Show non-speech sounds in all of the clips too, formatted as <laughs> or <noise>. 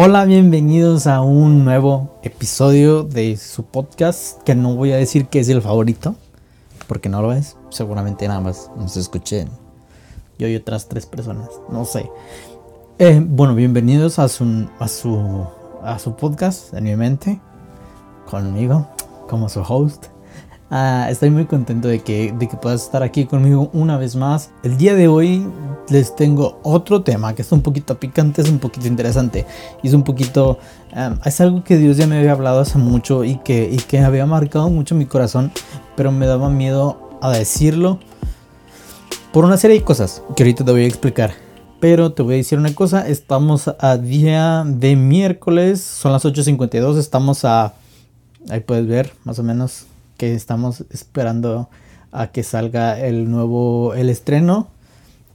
Hola, bienvenidos a un nuevo episodio de su podcast que no voy a decir que es el favorito, porque no lo es. Seguramente nada más nos escuchen yo y otras tres personas, no sé. Eh, bueno, bienvenidos a su, a su, a su podcast en mi mente, conmigo, como su host. Ah, estoy muy contento de que, de que puedas estar aquí conmigo una vez más. El día de hoy les tengo otro tema que es un poquito picante, es un poquito interesante. Es un poquito... es algo que Dios ya me había hablado hace mucho y que, y que había marcado mucho mi corazón, pero me daba miedo a decirlo por una serie de cosas que ahorita te voy a explicar. Pero te voy a decir una cosa, estamos a día de miércoles, son las 8.52, estamos a... Ahí puedes ver más o menos que estamos esperando a que salga el nuevo, el estreno.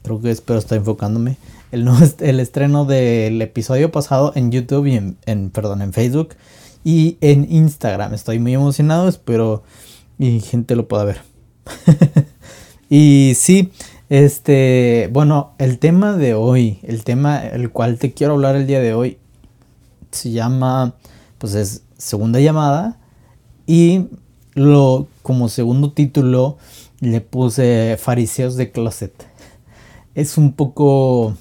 Creo que espero estar enfocándome. El, nuevo, el estreno del episodio pasado en YouTube y en, perdón, en Facebook y en Instagram. Estoy muy emocionado, espero y gente lo pueda ver. <laughs> y sí, este, bueno, el tema de hoy, el tema el cual te quiero hablar el día de hoy, se llama, pues es segunda llamada y lo, como segundo título le puse Fariseos de Closet. Es un poco...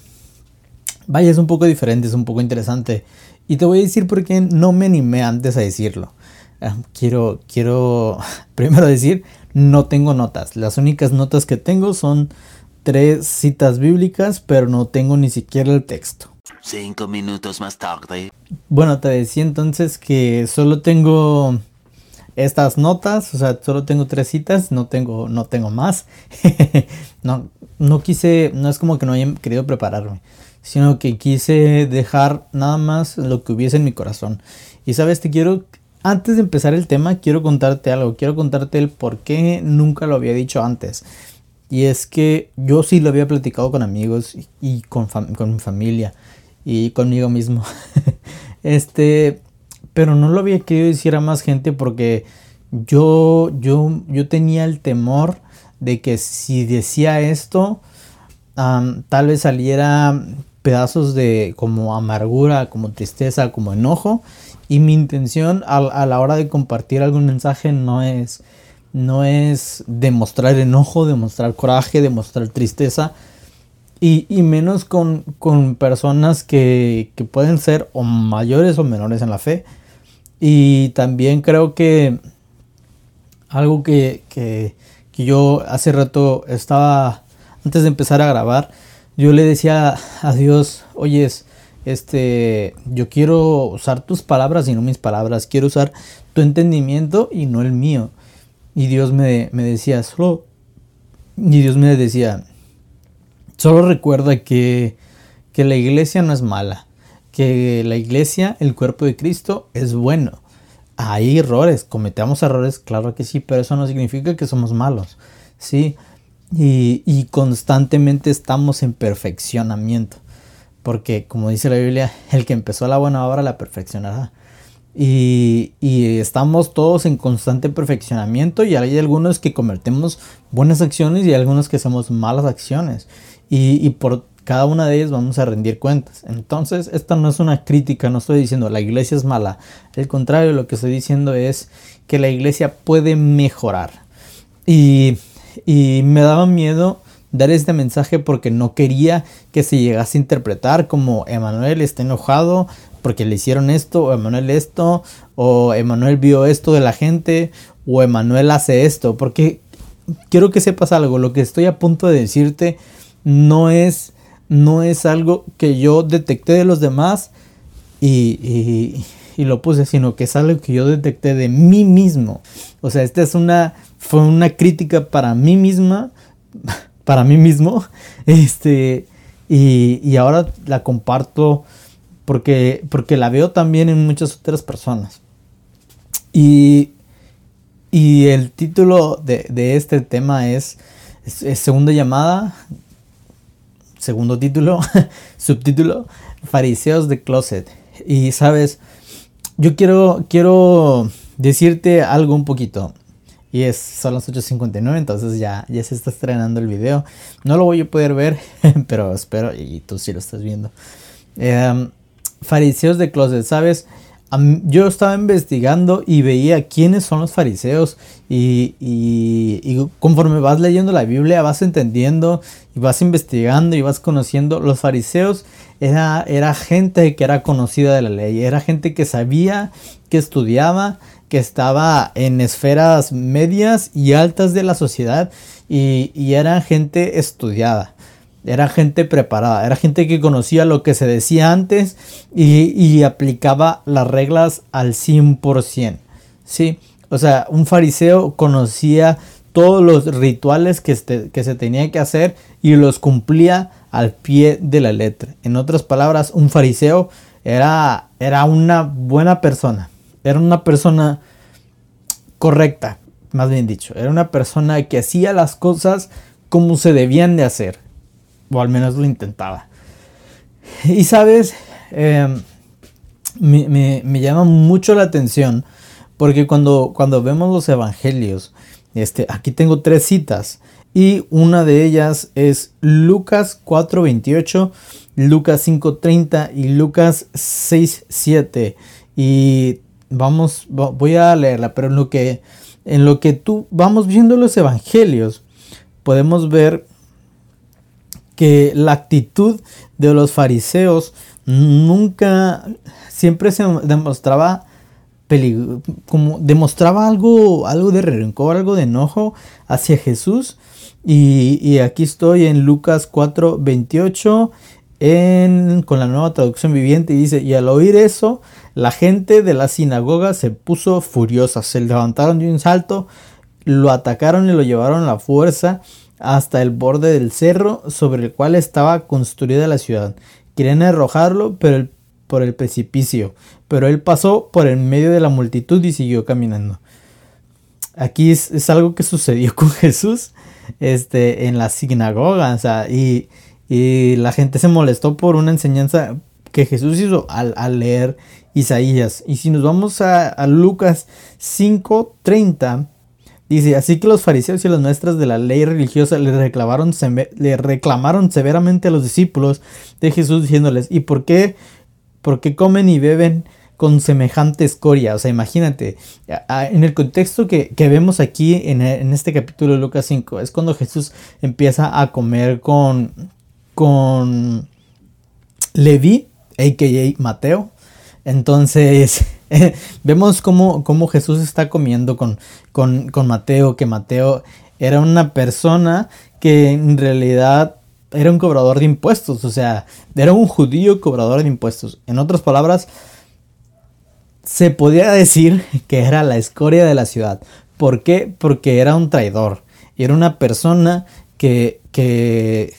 Vaya, es un poco diferente, es un poco interesante. Y te voy a decir por qué no me animé antes a decirlo. Ah, quiero, quiero <laughs> primero decir, no tengo notas. Las únicas notas que tengo son tres citas bíblicas, pero no tengo ni siquiera el texto. Cinco minutos más tarde. Bueno, te decía entonces que solo tengo estas notas, o sea, solo tengo tres citas, no tengo, no tengo más. <laughs> no, no quise, no es como que no haya querido prepararme, sino que quise dejar nada más lo que hubiese en mi corazón. Y sabes, te quiero, antes de empezar el tema, quiero contarte algo, quiero contarte el por qué nunca lo había dicho antes. Y es que yo sí lo había platicado con amigos y con, con mi familia y conmigo mismo. <laughs> este, pero no lo había querido decir a más gente porque yo, yo, yo tenía el temor de que si decía esto, tal vez saliera pedazos de como amargura, como tristeza, como enojo. Y mi intención a, la hora de compartir algún mensaje no es, no es demostrar enojo, demostrar coraje, demostrar tristeza. Y, menos con, personas que, que, pueden ser o mayores o menores en la fe. Y también creo que algo que, yo hace rato estaba, antes de empezar a grabar, yo le decía a Dios, oyes, este, yo quiero usar tus palabras y no mis palabras, quiero usar tu entendimiento y no el mío. Y Dios me, me decía, solo, y Dios me decía, solo recuerda que, que la iglesia no es mala que la iglesia, el cuerpo de Cristo, es bueno. Hay errores, cometemos errores, claro que sí, pero eso no significa que somos malos, ¿sí? Y, constantemente estamos en perfeccionamiento, porque como dice la Biblia, el que empezó la buena obra la perfeccionará. Y, estamos todos en constante perfeccionamiento y hay algunos que cometemos buenas acciones y algunos que hacemos malas acciones. Y, y por cada una de ellas vamos a rendir cuentas. Entonces, esta no es una crítica, no estoy diciendo la iglesia es mala. Al contrario, lo que estoy diciendo es que la iglesia puede mejorar. Y, y me daba miedo dar este mensaje porque no quería que se llegase a interpretar como Emanuel está enojado porque le hicieron esto, o Emanuel esto, o Emanuel vio esto de la gente, o Emanuel hace esto. Porque quiero que sepas algo, lo que estoy a punto de decirte no es no es algo que yo detecté de los demás y, lo puse, sino que es algo que yo detecté de mí mismo. O sea, esta es una, fue una crítica para mí misma, <laughs> para mí mismo, <laughs> este, y, ahora la comparto porque, porque la veo también en muchas otras personas. Y, el título de, este tema es Segunda llamada, segundo título, <laughs> subtítulo, Fariseos de Closet. Y sabes, yo quiero, quiero decirte algo un poquito. Y es, son las 8.59, entonces ya, ya se está estrenando el video. No lo voy a poder ver, <laughs> pero espero, y tú sí lo estás viendo. Em, fariseos de closet, ¿sabes? Yo estaba investigando y veía quiénes son los fariseos y, conforme vas leyendo la Biblia vas entendiendo y vas investigando y vas conociendo, los fariseos era, era gente que era conocida de la ley, era gente que sabía, que estudiaba, que estaba en esferas medias y altas de la sociedad y, y era gente estudiada. Era gente preparada, era gente que conocía lo que se decía antes y, aplicaba las reglas al 100%. ¿sí? O sea, un fariseo conocía todos los rituales que, que se tenía que hacer y los cumplía al pie de la letra. En otras palabras, un fariseo era, era una buena persona, era una persona correcta, más bien dicho, era una persona que hacía las cosas como se debían de hacer o al menos lo intentaba. Y sabes, em, me, llama mucho la atención porque cuando, cuando vemos los evangelios, este, aquí tengo tres citas y una de ellas es Lucas 4:28, Lucas 5:30 y Lucas 6:7 y vamos voy a leerla, pero en lo que en lo que tú vamos viendo los evangelios podemos ver que la actitud de los fariseos nunca, siempre se demostraba como demostraba algo, algo de rencor, algo de enojo hacia Jesús. Y, aquí estoy en Lucas 4, 28, con la nueva traducción viviente, y dice, y al oír eso, la gente de la sinagoga se puso furiosa, se levantaron de un salto, lo atacaron y lo llevaron a la fuerza hasta el borde del cerro sobre el cual estaba construida la ciudad. Querían arrojarlo por el precipicio, pero él pasó por el medio de la multitud y siguió caminando. Aquí es, algo que sucedió <laughs> con Jesús este, en la sinagoga, y, la gente se molestó por una enseñanza que Jesús hizo al, leer Isaías. Y si nos vamos a, a Lucas 5:30, Dice, así que los fariseos y las maestras de la ley religiosa le reclamaron, reclamaron severamente a los discípulos de Jesús diciéndoles, ¿y por qué, por qué comen y beben con semejante escoria? O sea, imagínate, en el contexto que, vemos aquí en, este capítulo de Lucas 5, es cuando Jesús empieza a comer con, con Levi, a.k.a. Mateo. Entonces, <laughs> vemos cómo, cómo, Jesús está comiendo con, con, Mateo, que Mateo era una persona que en realidad era un cobrador de impuestos, o sea, era un judío cobrador de impuestos. En otras palabras, se podía decir que era la escoria de la ciudad. ¿Por qué? Porque era un traidor. Era una persona que, que,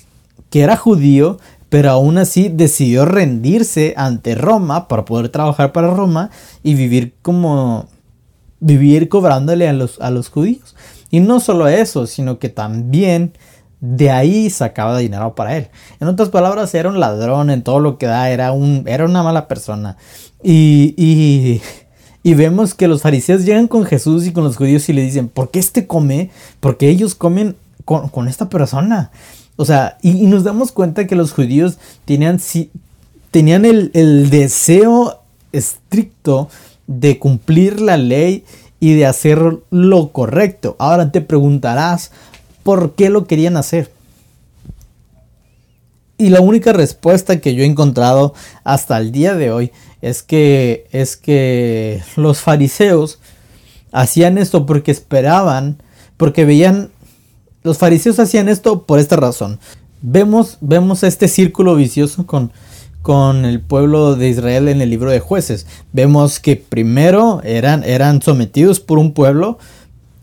que era judío, pero aún así decidió rendirse ante Roma para poder trabajar para Roma y vivir como vivir cobrándole a los, a los judíos. Y no solo eso, sino que también de ahí sacaba dinero para él. En otras palabras, era un ladrón en todo lo que da, era, un, era una mala persona. Y, y, y vemos que los fariseos llegan con Jesús y con los judíos y le dicen, ¿por qué este come? Porque ellos comen con, con esta persona. O sea, y, nos damos cuenta que los judíos tenían, tenían el, deseo estricto de cumplir la ley y de hacer lo correcto. Ahora te preguntarás por qué lo querían hacer. Y la única respuesta que yo he encontrado hasta el día de hoy es que es que los fariseos hacían esto porque esperaban, porque veían los fariseos hacían esto por esta razón. Vemos, vemos este círculo vicioso con, con el pueblo de Israel en el libro de jueces. Vemos que primero eran, eran sometidos por un pueblo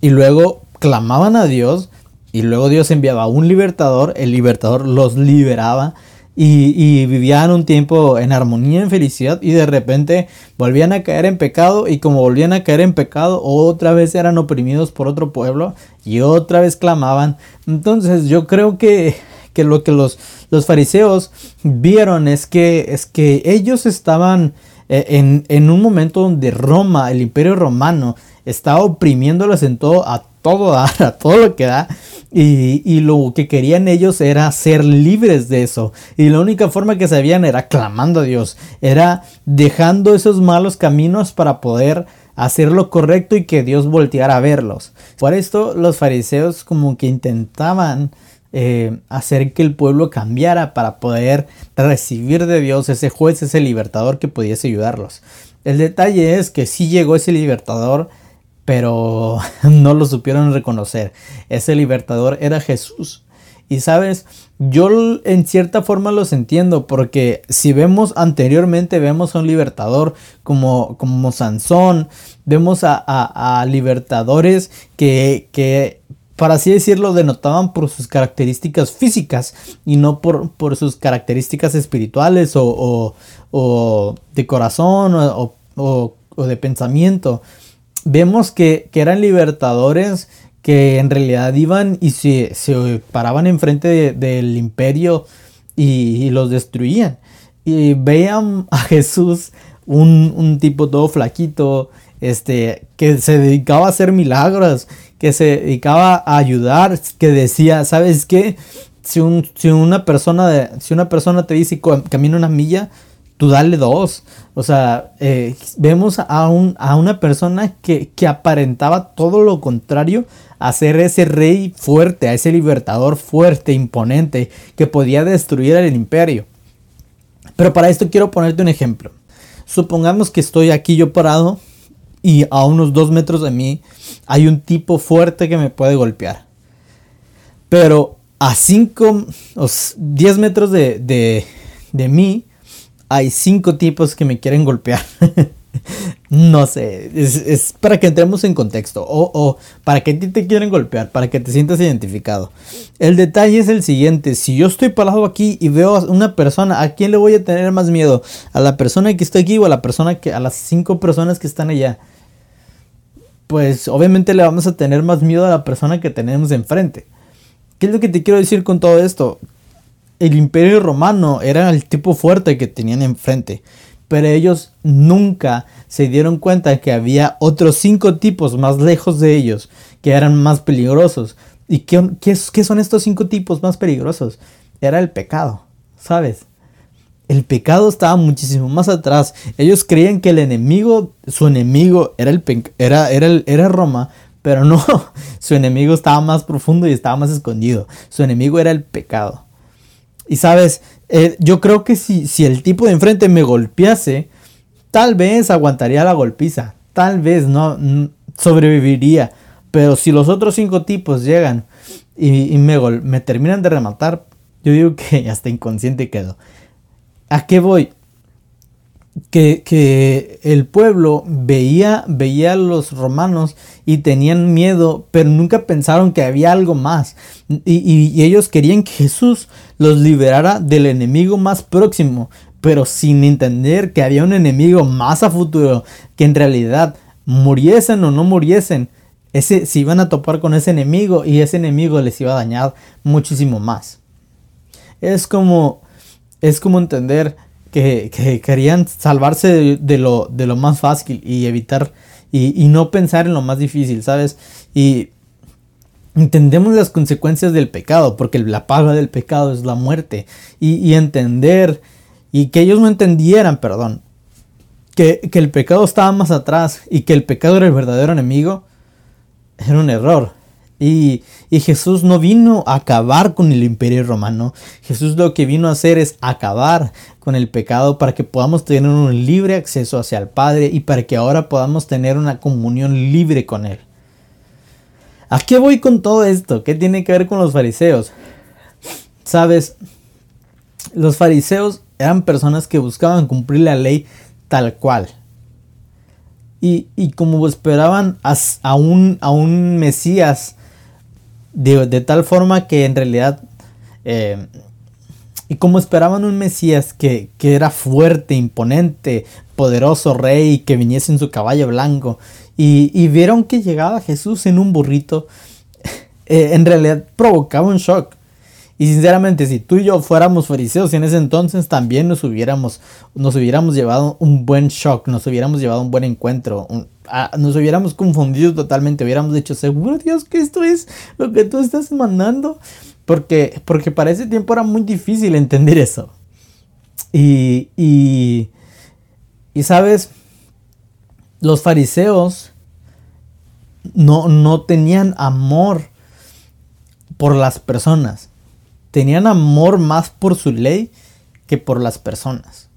y luego clamaban a Dios y luego Dios enviaba un libertador, el libertador los liberaba y, vivían un tiempo en armonía, en felicidad y de repente volvían a caer en pecado y como volvían a caer en pecado otra vez eran oprimidos por otro pueblo y otra vez clamaban. Entonces yo creo que, lo que los, los, fariseos vieron es que, es que ellos estaban eh, en, en un momento donde Roma, el imperio romano, estaba oprimiéndolos en todo todo dar, <laughs> a todo lo que da. Y, y, lo que querían ellos era ser libres de eso. Y la única forma que sabían era clamando a Dios. Era dejando esos malos caminos para poder hacer lo correcto y que Dios volteara a verlos. Por esto los fariseos como que intentaban eh, hacer que el pueblo cambiara para poder recibir de Dios ese juez, ese libertador que pudiese ayudarlos. El detalle es que sí llegó ese libertador, pero <laughs> no lo supieron reconocer. Ese libertador era Jesús. Y sabes, yo en cierta forma los entiendo porque si vemos anteriormente, vemos a un libertador como, como Sansón, vemos a, libertadores que, que, para así decirlo, denotaban por sus características físicas y no por, por sus características espirituales o, o, de corazón o, o, de pensamiento. Vemos que, que eran libertadores que en realidad iban y se, se paraban enfrente del imperio y, los destruían. Y veían a Jesús, un, un, tipo todo flaquito, este, que se dedicaba a hacer milagros, que se dedicaba a ayudar, que decía, ¿sabes qué? Si, un, si, una, persona de, si una persona te dice camina una milla, tú dale dos. O sea, eh, vemos a, un, a una persona que, que aparentaba todo lo contrario a ser ese rey fuerte, a ese libertador fuerte, imponente, que podía destruir el imperio. Pero para esto quiero ponerte un ejemplo. Supongamos que estoy aquí yo parado y a unos dos metros de mí hay un tipo fuerte que me puede golpear. Pero a 5 o 10 metros de, de, de mí hay cinco tipos que me quieren golpear. <laughs> no sé, es, para que entremos en contexto o, para que a ti te quieren golpear, para que te sientas identificado. El detalle es el siguiente, si yo estoy parado aquí y veo a una persona, ¿a quién le voy a tener más miedo? ¿A la persona que está aquí o a la persona que, a las cinco personas que están allá? Pues obviamente le vamos a tener más miedo a la persona que tenemos enfrente. ¿Qué es lo que te quiero decir con todo esto? El imperio romano era el tipo fuerte que tenían enfrente, pero ellos nunca se dieron cuenta que había otros cinco tipos más lejos de ellos que eran más peligrosos. ¿Y qué, qué, son estos cinco tipos más peligrosos? Era el pecado, ¿sabes? El pecado estaba muchísimo más atrás. Ellos creían que el enemigo, su enemigo era, el era, era, era Roma, pero no, <laughs> su enemigo estaba más profundo y estaba más escondido. Su enemigo era el pecado. Y sabes, eh, yo creo que si, si el tipo de enfrente me golpease, tal vez aguantaría la golpiza, tal vez no sobreviviría. Pero si los otros cinco tipos llegan y, me, me terminan de rematar, yo digo que <laughs> hasta inconsciente quedo. ¿A qué voy? Que, el pueblo veía, veía a los romanos y tenían miedo, pero nunca pensaron que había algo más. Y, ellos querían que Jesús los liberara del enemigo más próximo, pero sin entender que había un enemigo más a futuro, que en realidad muriesen o no muriesen, ese, se iban a topar con ese enemigo y ese enemigo les iba a dañar muchísimo más. Es como, es como entender que, querían salvarse de, lo, de lo más fácil y evitar y, no pensar en lo más difícil, ¿sabes? Y entendemos las consecuencias del pecado, porque la paga del pecado es la muerte. Y, entender, y que ellos no entendieran, perdón, que, que, el pecado estaba más atrás y que el pecado era el verdadero enemigo, era un error. Y, Jesús no vino a acabar con el imperio romano. Jesús lo que vino a hacer es acabar con el pecado para que podamos tener un libre acceso hacia el Padre y para que ahora podamos tener una comunión libre con Él. ¿A qué voy con todo esto? ¿Qué tiene que ver con los fariseos? Sabes, los fariseos eran personas que buscaban cumplir la ley tal cual. Y, como esperaban a, un, a un Mesías de, tal forma que en realidad, eh, y como esperaban un Mesías que, era fuerte, imponente, poderoso rey, que viniese en su caballo blanco, y, vieron que llegaba Jesús en un burrito, <laughs> eh, en realidad provocaba un shock. Y sinceramente, si tú y yo fuéramos fariseos en ese entonces, también nos hubiéramos, nos hubiéramos llevado un buen shock, nos hubiéramos llevado un buen encuentro, nos hubiéramos confundido totalmente, hubiéramos dicho, seguro Dios que esto es lo que tú estás mandando. Porque, porque para ese tiempo era muy difícil entender eso. Y, y, y sabes, los fariseos no, no tenían amor por las personas. Tenían amor más por su ley que por las personas.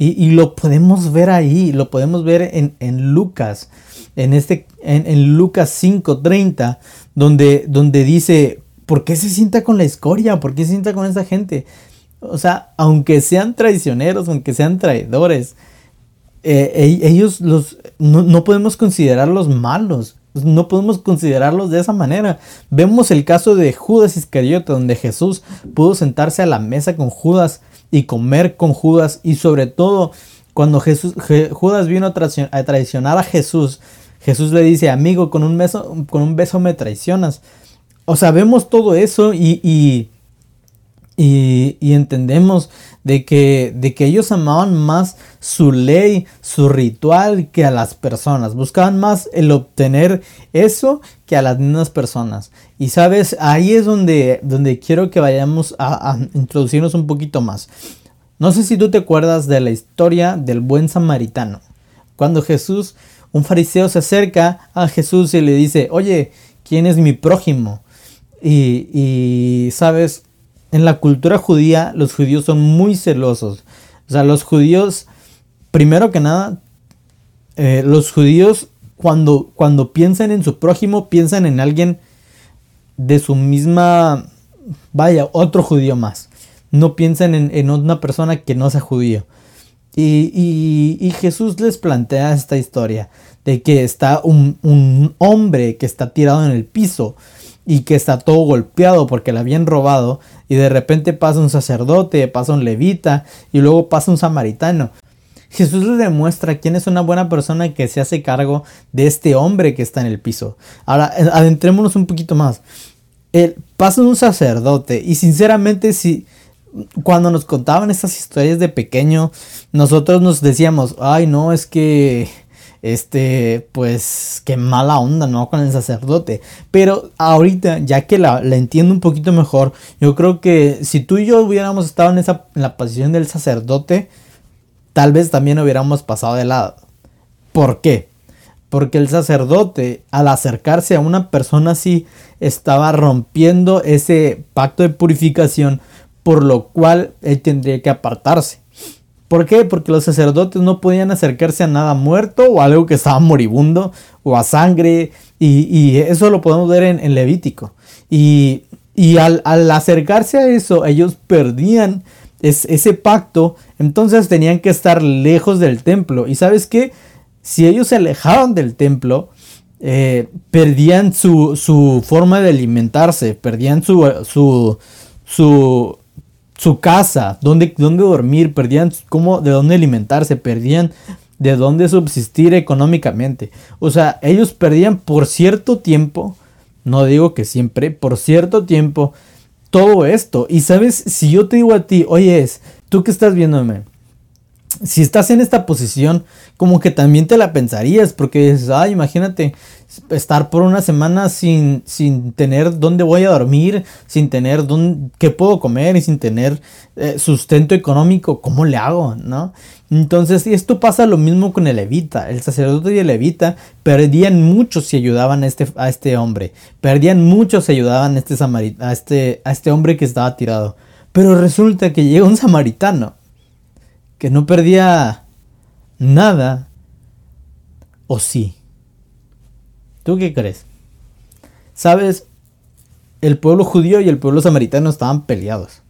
Y, lo podemos ver ahí, lo podemos ver en, Lucas, en, este, en, en Lucas 5.30, donde, donde dice, ¿por qué se sienta con la escoria? ¿Por qué se sienta con esa gente? O sea, aunque sean traicioneros, aunque sean traidores, eh, ellos los, no, podemos considerarlos malos. No podemos considerarlos de esa manera. Vemos el caso de Judas Iscariote, donde Jesús pudo sentarse a la mesa con Judas y comer con Judas. Y sobre todo, cuando Jesús, Judas vino a, traicionar a Jesús, Jesús le dice, amigo, con un beso, con un beso me traicionas. O sea, vemos todo eso y y, entendemos de que, de que ellos amaban más su ley, su ritual que a las personas. Buscaban más el obtener eso que a las mismas personas. Y sabes, ahí es donde, donde quiero que vayamos a, a introducirnos un poquito más. No sé si tú te acuerdas de la historia del buen samaritano. Cuando Jesús, un fariseo se acerca a Jesús y le dice, oye, ¿quién es mi prójimo? Y, y sabes, en la cultura judía los judíos son muy celosos. O sea, los judíos, primero que nada, eh, los judíos cuando, cuando piensan en su prójimo, piensan en alguien de su misma, vaya, otro judío más. No piensan en, una persona que no sea judío. Y, y, Jesús les plantea esta historia de que está un, un hombre que está tirado en el piso y que está todo golpeado porque le habían robado y de repente pasa un sacerdote, pasa un levita y luego pasa un samaritano. Jesús le demuestra quién es una buena persona que se hace cargo de este hombre que está en el piso. Ahora, adentrémonos un poquito más. El, pasa un sacerdote y sinceramente si cuando nos contaban estas historias de pequeño, nosotros nos decíamos, ay no, es que este, pues qué mala onda, ¿no? Con el sacerdote. Pero ahorita, ya que la, entiendo un poquito mejor, yo creo que si tú y yo hubiéramos estado en, esa, en la posición del sacerdote, tal vez también hubiéramos pasado de lado. ¿Por qué? Porque el sacerdote, al acercarse a una persona así, estaba rompiendo ese pacto de purificación, por lo cual él tendría que apartarse. ¿Por qué? Porque los sacerdotes no podían acercarse a nada muerto o algo que estaba moribundo o a sangre. Y, eso lo podemos ver en, Levítico. Y, al, acercarse a eso, ellos perdían ese pacto. Entonces tenían que estar lejos del templo. Y sabes qué? Si ellos se alejaban del templo, eh, perdían su, su, forma de alimentarse, perdían su, su, su su casa, dónde, dónde dormir, perdían cómo, de dónde alimentarse, perdían de dónde subsistir económicamente. O sea, ellos perdían por cierto tiempo, no digo que siempre, por cierto tiempo, todo esto. Y sabes, si yo te digo a ti, oye, es, tú que estás viéndome, si estás en esta posición, como que también te la pensarías, porque dices, ay, imagínate estar por una semana sin, sin tener dónde voy a dormir, sin tener dónde, qué puedo comer y sin tener eh, sustento económico, ¿cómo le hago? ¿No? Entonces, esto pasa lo mismo con el levita. El sacerdote y el levita perdían mucho si ayudaban a este, a este hombre. Perdían mucho si ayudaban a este, a, este, a este hombre que estaba tirado. Pero resulta que llega un samaritano que no perdía nada. ¿O sí? ¿Tú qué crees? Sabes, el pueblo judío y el pueblo samaritano estaban peleados.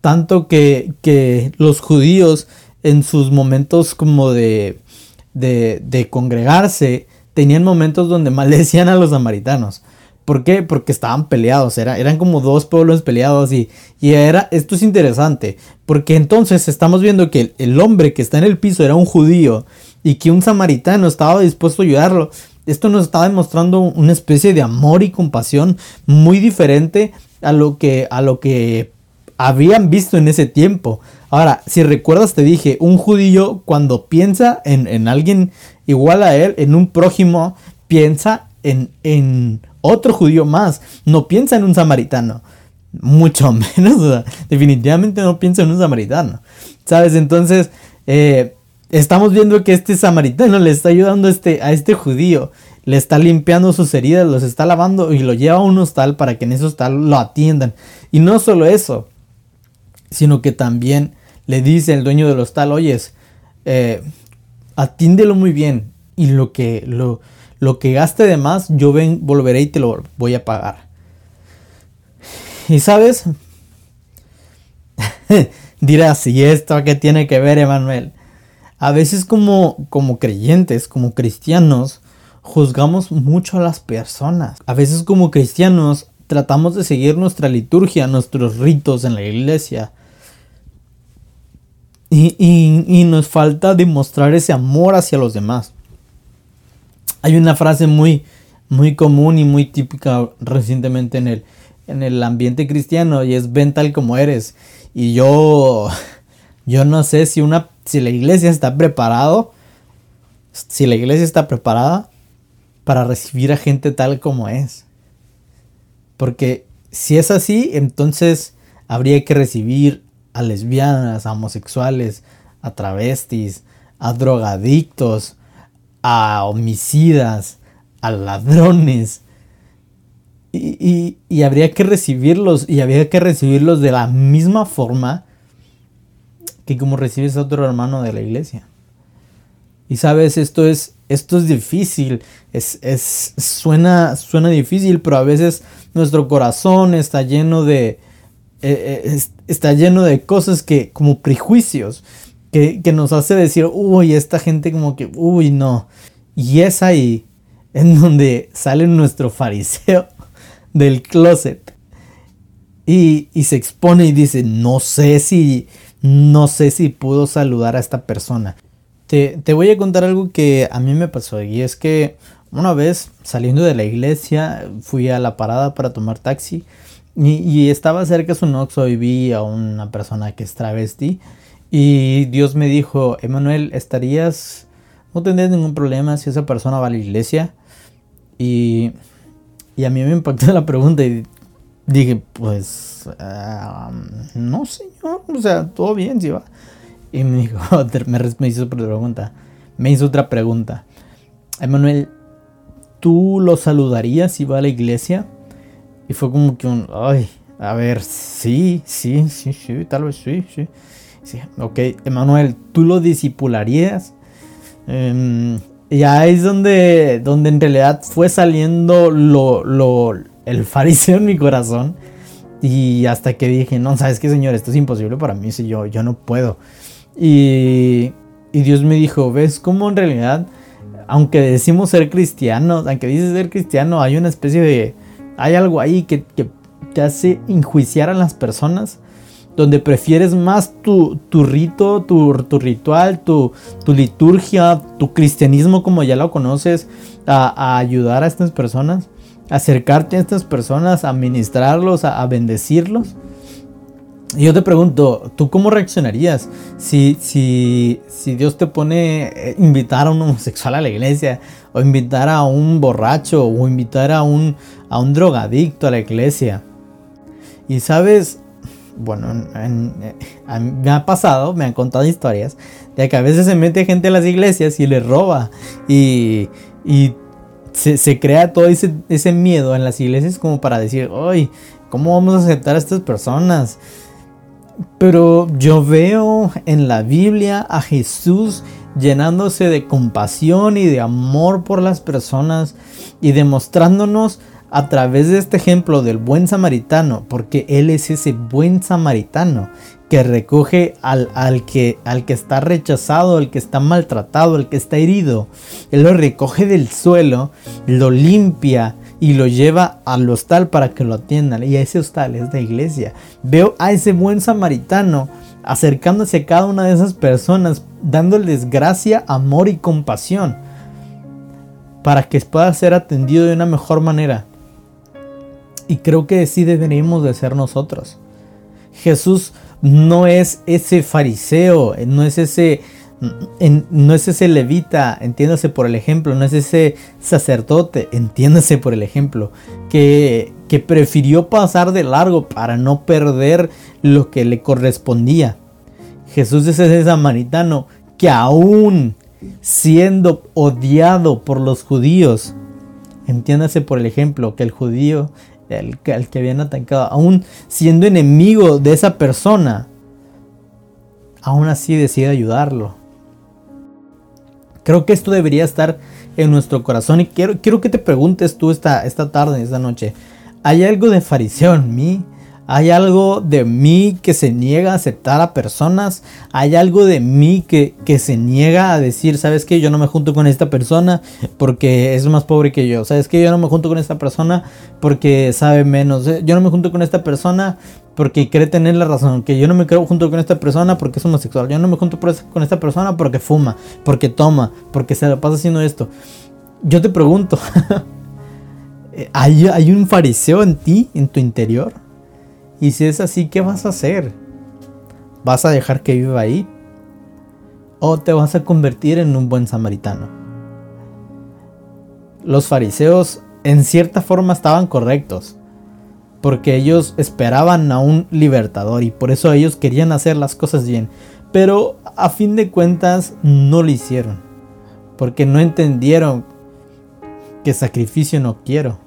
Tanto que, que los judíos en sus momentos como de, de, de congregarse tenían momentos donde <laughs> maldecían a los samaritanos. ¿Por qué? Porque estaban peleados, era, eran como dos pueblos peleados y, y, era, esto es interesante, porque entonces estamos viendo que el, hombre que está en el piso era un judío y que un samaritano estaba dispuesto a ayudarlo. Esto nos está demostrando una especie de amor y compasión muy diferente a lo que, a lo que habían visto en ese tiempo. Ahora, si recuerdas, te dije, un judío cuando piensa en, en alguien igual a él, en un prójimo, piensa en, en otro judío más, no piensa en un samaritano. Mucho <laughs> menos, definitivamente no piensa en un samaritano. ¿Sabes? Entonces, eh, estamos viendo que este samaritano le está ayudando a este, a este judío. Le está limpiando sus heridas, los está lavando y lo lleva a un hostal para que en ese hostal lo atiendan. Y no solo eso, sino que también le dice el dueño del hostal, oyes, eh, atiéndelo muy bien y lo que, lo, lo que gaste de más, yo ven, volveré y te lo voy a pagar. Y sabes, <laughs> dirás, ¿y esto qué tiene que ver, Emanuel? A veces como, como creyentes, como cristianos, juzgamos mucho a las personas. A veces como cristianos tratamos de seguir nuestra liturgia, nuestros ritos en la iglesia. Y, y, nos falta demostrar ese amor hacia los demás. Hay una frase muy, muy común y muy típica recientemente en el, en el ambiente cristiano y es ven tal como eres. Y yo, <laughs> yo no sé si una, si la iglesia está preparado, si la iglesia está preparada para recibir a gente tal como es. Porque si es así, entonces habría que recibir a lesbianas, a homosexuales, a travestis, a drogadictos, a homicidas, a ladrones. Y, y, habría que recibirlos, y habría que recibirlos de la misma forma que como recibes a otro hermano de la iglesia. Y sabes, esto es, esto es difícil, es, es, suena, suena difícil, pero a veces nuestro corazón está lleno de, eh, eh, está lleno de cosas que, como prejuicios, que, que, nos hace decir, uy, esta gente como que, uy, no. Y es ahí en <laughs> donde sale nuestro fariseo <laughs> del closet y, y se expone y dice, no sé si, no sé si puedo saludar a esta persona. Te, voy a contar algo que a mí me pasó y es que una vez saliendo de la iglesia fui a la parada para tomar taxi y, estaba cerca de un Oxxo y vi a una persona que es travesti y Dios me dijo, Emanuel, ¿estarías, no tendrías ningún problema si esa persona va a la iglesia? Y, y a mí me impactó <laughs> la pregunta y dije, pues, ah, no señor, o sea, todo bien si va. Y me dijo, <laughs> me, hizo otra pregunta. Me hizo otra pregunta. Emanuel, ¿tú lo saludarías si va a la iglesia? Y fue como que un, ay, a ver, sí, sí, sí, sí, tal vez sí, sí. Sí ok, Emanuel, ¿tú lo disipularías? Eh, y ahí es donde, donde en realidad fue saliendo lo, lo, el fariseo en mi corazón. Y hasta que dije, no, ¿sabes qué, señor? Esto es imposible para mí, si yo, yo no puedo. Y, Dios me dijo, ¿ves cómo en realidad, aunque decimos ser cristianos, aunque dices ser cristiano, hay una especie de, hay algo ahí que, te hace enjuiciar a las personas? Donde prefieres más tu, rito, tu, ritual, tu, liturgia, tu cristianismo como ya lo conoces, a, ayudar a estas personas, acercarte a estas personas, a ministrarlos, a bendecirlos. Y yo te pregunto, ¿tú cómo reaccionarías si, si, si Dios te pone eh, invitar a un homosexual a la iglesia, o invitar a un borracho, o invitar a un, a un drogadicto a la iglesia? Y sabes, bueno, eh, me ha pasado, me han contado historias de que a veces se mete gente a las iglesias y le roba y, y se, crea todo ese, ese miedo en las iglesias como para decir, ¡ay! ¿Cómo vamos a aceptar a estas personas? Pero yo veo en la Biblia a Jesús llenándose de compasión y de amor por las personas y demostrándonos a través de este ejemplo del buen samaritano, porque Él es ese buen samaritano que recoge al, al, que, al que está rechazado, al que está maltratado, al que está herido. Él lo recoge del suelo, lo limpia y lo lleva al hostal para que lo atiendan. Y ese hostal es la iglesia. Veo a ese buen samaritano acercándose a cada una de esas personas, dándoles gracia, amor y compasión para que pueda ser atendido de una mejor manera. Y creo que sí deberíamos de ser nosotros. Jesús no es ese fariseo, no es ese no es ese levita, entiéndase por el ejemplo, no es ese sacerdote, entiéndase por el ejemplo, que, que prefirió pasar de largo para no perder lo que le correspondía. Jesús es ese samaritano que aún siendo odiado por los judíos, entiéndase por el ejemplo, que el judío, el que habían atacado, aún siendo enemigo de esa persona, aún así decide ayudarlo. Creo que esto debería estar en nuestro corazón y quiero, quiero que te preguntes tú esta, esta tarde, esta noche, ¿hay algo de fariseo en mí? Hay algo de mí que se niega a aceptar a personas. Hay algo de mí que, que se niega a decir, ¿sabes qué? Yo no me junto con esta persona porque es más pobre que yo. ¿Sabes qué? Yo no me junto con esta persona porque sabe menos. Yo no me junto con esta persona porque cree tener la razón. Que yo no me creo junto con esta persona porque es homosexual. Yo no me junto con esta persona porque fuma, porque toma, porque se la pasa haciendo esto. Yo te pregunto, <laughs> ¿hay, ¿hay un fariseo en ti, en tu interior? Y si es así, ¿qué vas a hacer? ¿Vas a dejar que viva ahí? ¿O te vas a convertir en un buen samaritano? Los fariseos en cierta forma estaban correctos, porque ellos esperaban a un libertador y por eso ellos querían hacer las cosas bien, pero a fin de cuentas no lo hicieron, porque no entendieron que sacrificio no quiero,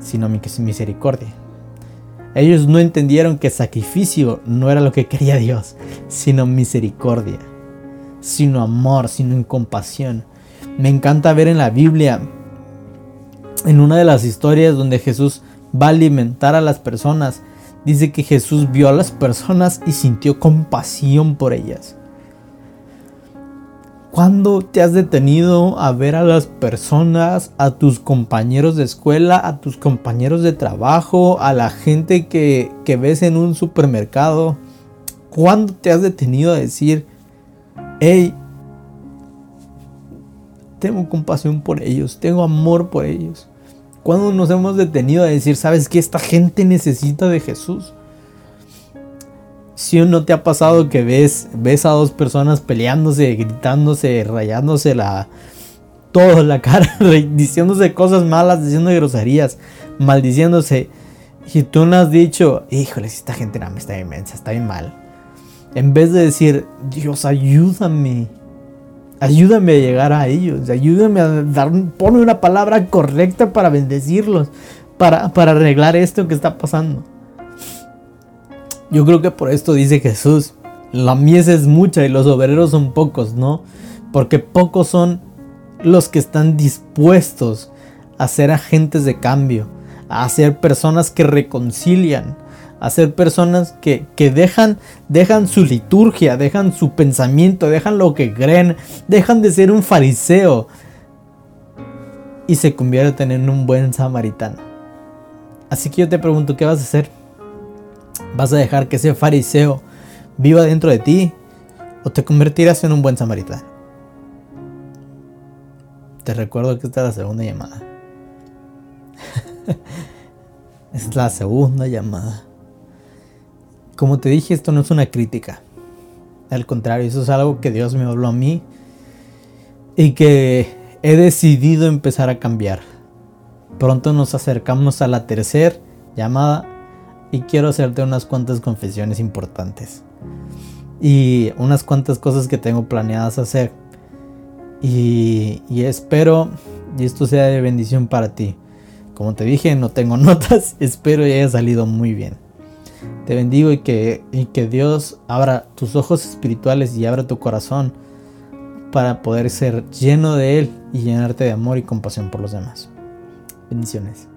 sino mi misericordia. Ellos no entendieron que sacrificio no era lo que quería Dios, sino misericordia, sino amor, sino compasión. Me encanta ver en la Biblia, en una de las historias donde Jesús va a alimentar a las personas, dice que Jesús vio a las personas y sintió compasión por ellas. ¿Cuándo te has detenido a ver a las personas, a tus compañeros de escuela, a tus compañeros de trabajo, a la gente que, que ves en un supermercado? ¿Cuándo te has detenido a decir, hey, tengo compasión por ellos, tengo amor por ellos? ¿Cuándo nos hemos detenido a decir, sabes que esta gente necesita de Jesús? Si no te ha pasado que ves, ves a dos personas peleándose, gritándose, rayándose la, toda la cara, <laughs> diciéndose cosas malas, diciendo groserías, maldiciéndose. Y tú no has dicho, híjole, esta gente no, está inmensa, está bien mal. En vez de decir, Dios, ayúdame. Ayúdame a llegar a ellos. Ayúdame a dar, ponme una palabra correcta para bendecirlos. Para, para arreglar esto que está pasando. Yo creo que por esto dice Jesús, la mies es mucha y los obreros son pocos, ¿no? Porque pocos son los que están dispuestos a ser agentes de cambio, a ser personas que reconcilian, a ser personas que, que, dejan, dejan su liturgia, dejan su pensamiento, dejan lo que creen, dejan de ser un fariseo y se convierten en un buen samaritano. Así que yo te pregunto, ¿qué vas a hacer? ¿Vas a dejar que ese fariseo viva dentro de ti o te convertirás en un buen samaritano? Te recuerdo que esta es la segunda llamada. <laughs> es la segunda llamada. Como te dije, esto no es una crítica. Al contrario, eso es algo que Dios me habló a mí y que he decidido empezar a cambiar. Pronto nos acercamos a la tercera llamada y quiero hacerte unas cuantas confesiones importantes y unas cuantas cosas que tengo planeadas hacer y, espero y esto sea de bendición para ti. Como te dije, no tengo <laughs> notas, espero y haya salido muy bien. Te bendigo y que, y que Dios abra tus ojos espirituales y abra tu corazón para poder ser lleno de Él y llenarte de amor y compasión por los demás. Bendiciones.